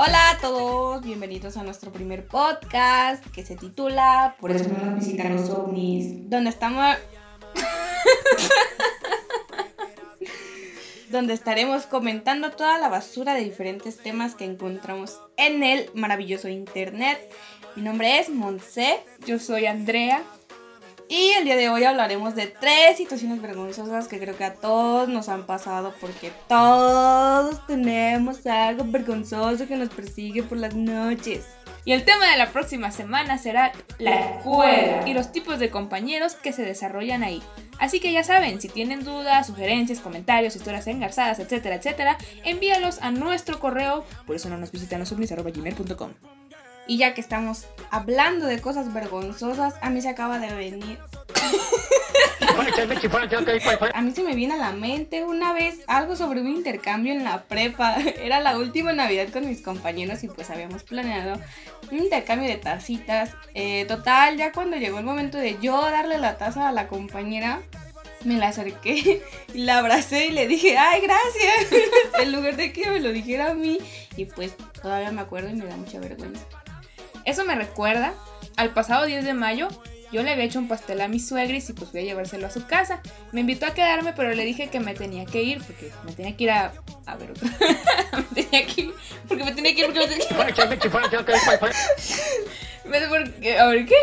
Hola a todos, bienvenidos a nuestro primer podcast que se titula Por eso no nos visitan los ovnis, donde estamos... donde estaremos comentando toda la basura de diferentes temas que encontramos en el maravilloso internet. Mi nombre es Montse. Yo soy Andrea. Y el día de hoy hablaremos de tres situaciones vergonzosas que creo que a todos nos han pasado porque todos tenemos algo vergonzoso que nos persigue por las noches. Y el tema de la próxima semana será la escuela y los tipos de compañeros que se desarrollan ahí. Así que ya saben, si tienen dudas, sugerencias, comentarios, historias engarzadas, etcétera, etcétera, envíalos a nuestro correo, por eso no nos visitan los gmail.com. Y ya que estamos hablando de cosas vergonzosas, a mí se acaba de venir. a mí se me viene a la mente una vez algo sobre un intercambio en la prepa. Era la última Navidad con mis compañeros y pues habíamos planeado un intercambio de tacitas. Eh, total, ya cuando llegó el momento de yo darle la taza a la compañera, me la acerqué y la abracé y le dije, ay, gracias, en lugar de que me lo dijera a mí. Y pues todavía me acuerdo y me da mucha vergüenza. Eso me recuerda al pasado 10 de mayo. Yo le había hecho un pastel a mi suegris y pues fui a llevárselo a su casa. Me invitó a quedarme, pero le dije que me tenía que ir porque me tenía que ir a. A ver otra. me tenía que ir. Porque me tenía que ir. Porque me tenía que ir. a ver, ¿qué?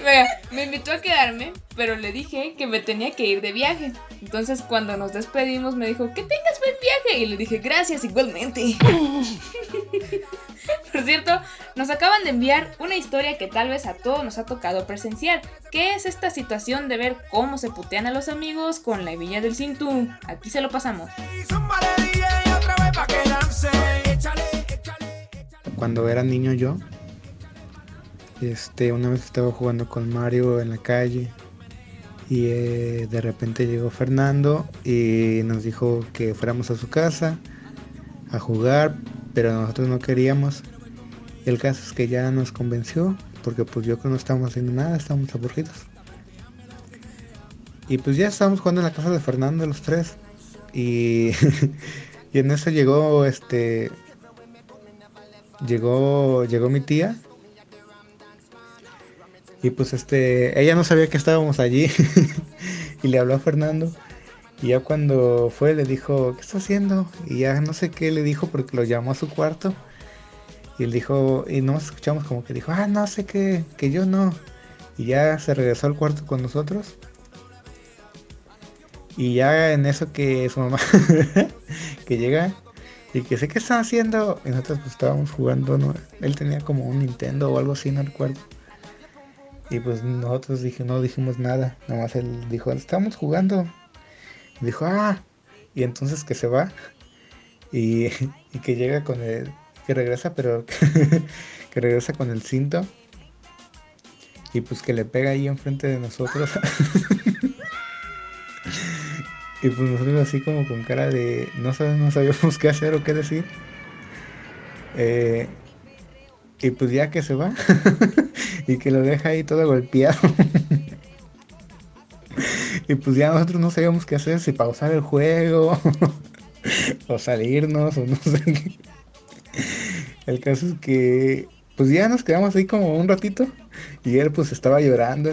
me invitó a quedarme, pero le dije que me tenía que ir de viaje. Entonces, cuando nos despedimos, me dijo, que tengas buen viaje. Y le dije, gracias, igualmente. Por cierto, nos acaban de enviar una historia que tal vez a todos nos ha tocado presenciar, que es esta situación de ver cómo se putean a los amigos con la villa del cintu. Aquí se lo pasamos. Cuando era niño yo, este, una vez estaba jugando con Mario en la calle y eh, de repente llegó Fernando y nos dijo que fuéramos a su casa a jugar, pero nosotros no queríamos. El caso es que ya nos convenció, porque pues yo que no estábamos haciendo nada, estábamos aburridos. Y pues ya estábamos jugando en la casa de Fernando los tres. Y, y en eso llegó este llegó llegó mi tía y pues este ella no sabía que estábamos allí y le habló a Fernando y ya cuando fue le dijo, ¿qué está haciendo? Y ya no sé qué le dijo porque lo llamó a su cuarto. Y él dijo, y nos escuchamos como que dijo, ah, no sé qué, que yo no. Y ya se regresó al cuarto con nosotros. Y ya en eso que su mamá, que llega y que sé qué están haciendo. Y nosotros pues estábamos jugando, ¿no? Él tenía como un Nintendo o algo así, no recuerdo. Y pues nosotros dije, no dijimos nada. Nada más él dijo, estamos jugando dijo, ah, y entonces que se va y, que llega con el, que regresa, pero que regresa con el cinto y pues que le pega ahí enfrente de nosotros. y pues nosotros así como con cara de no sabemos, sabíamos qué hacer o qué decir. Eh, y pues ya que se va y que lo deja ahí todo golpeado. Y pues ya nosotros no sabíamos qué hacer, si pausar el juego o salirnos o no sé qué. El caso es que pues ya nos quedamos ahí como un ratito y él pues estaba llorando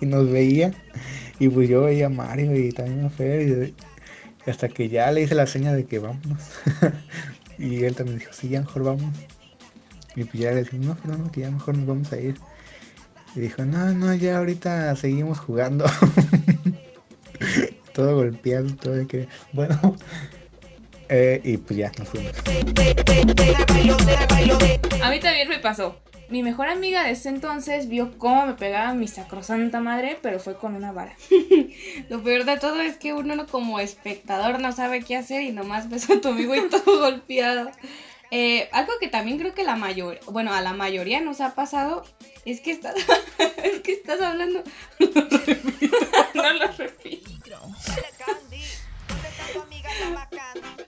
y nos veía y pues yo veía a Mario y también a Fer y hasta que ya le hice la seña de que vámonos y él también dijo sí ya mejor vamos y pues ya le dijimos no, no que ya mejor nos vamos a ir y dijo, no, no, ya ahorita seguimos jugando. todo golpeado, todo que, bueno. Eh, y pues ya nos fuimos. A mí también me pasó. Mi mejor amiga de ese entonces vio cómo me pegaba mi sacrosanta madre, pero fue con una vara. Lo peor de todo es que uno como espectador no sabe qué hacer y nomás ves a tu amigo y todo golpeado. Eh, algo que también creo que la mayoría, bueno, a la mayoría nos ha pasado es que estás, es que estás hablando. no lo repito.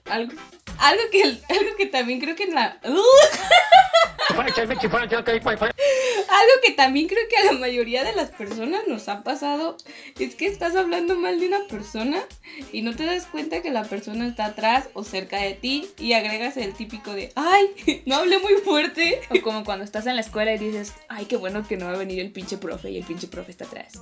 algo, algo que, algo que también creo que en la. Algo que también creo que a la mayoría de las personas nos ha pasado es que estás hablando mal de una persona y no te das cuenta que la persona está atrás o cerca de ti y agregas el típico de, ay, no hablé muy fuerte. O como cuando estás en la escuela y dices, ay, qué bueno que no va a venir el pinche profe y el pinche profe está atrás.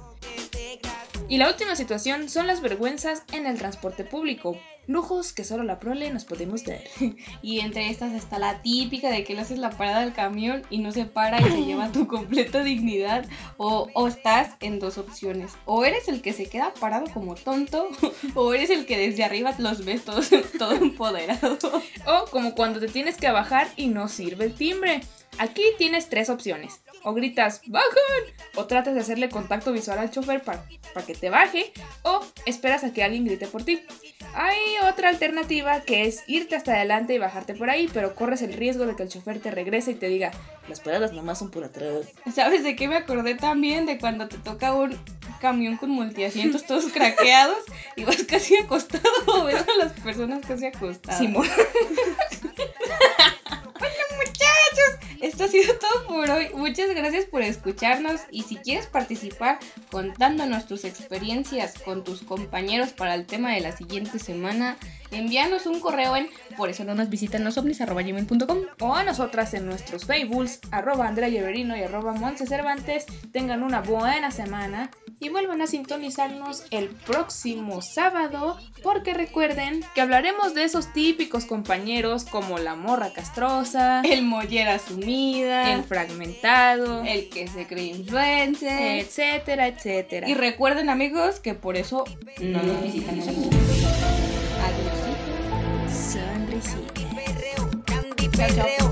Y la última situación son las vergüenzas en el transporte público. Lujos que solo la prole nos podemos dar. Y entre estas está la típica de que le haces la parada del camión y no se para y se lleva tu completa dignidad. O, o estás en dos opciones. O eres el que se queda parado como tonto, o eres el que desde arriba los ves todos todo empoderado. O como cuando te tienes que bajar y no sirve el timbre. Aquí tienes tres opciones. O gritas, ¡bajan! O tratas de hacerle contacto visual al chofer para, para que te baje. O esperas a que alguien grite por ti. Hay otra alternativa que es irte hasta adelante y bajarte por ahí, pero corres el riesgo de que el chofer te regrese y te diga, las paradas nomás son por atrás. ¿Sabes de qué me acordé también? De cuando te toca un camión con multiasientos todos craqueados y vas casi acostado o ves a las personas casi acostadas. Simón. Ha sido todo por hoy. Muchas gracias por escucharnos y si quieres participar contándonos tus experiencias con tus compañeros para el tema de la siguiente semana, envíanos un correo en por eso no nos visitan los ovnis arroba gmail.com. O a nosotras en nuestros Facebooks, arroba Andrea Lleverino y arroba Montse Cervantes. Tengan una buena semana y vuelvan a sintonizarnos el próximo sábado porque recuerden que hablaremos de esos típicos compañeros como la morra castrosa, El mollera sumida, el fragmentado, el que se cree influencer. etcétera, etcétera. Y recuerden amigos que por eso no nos visitan los. Adiós. sonrisita. Chao, chao.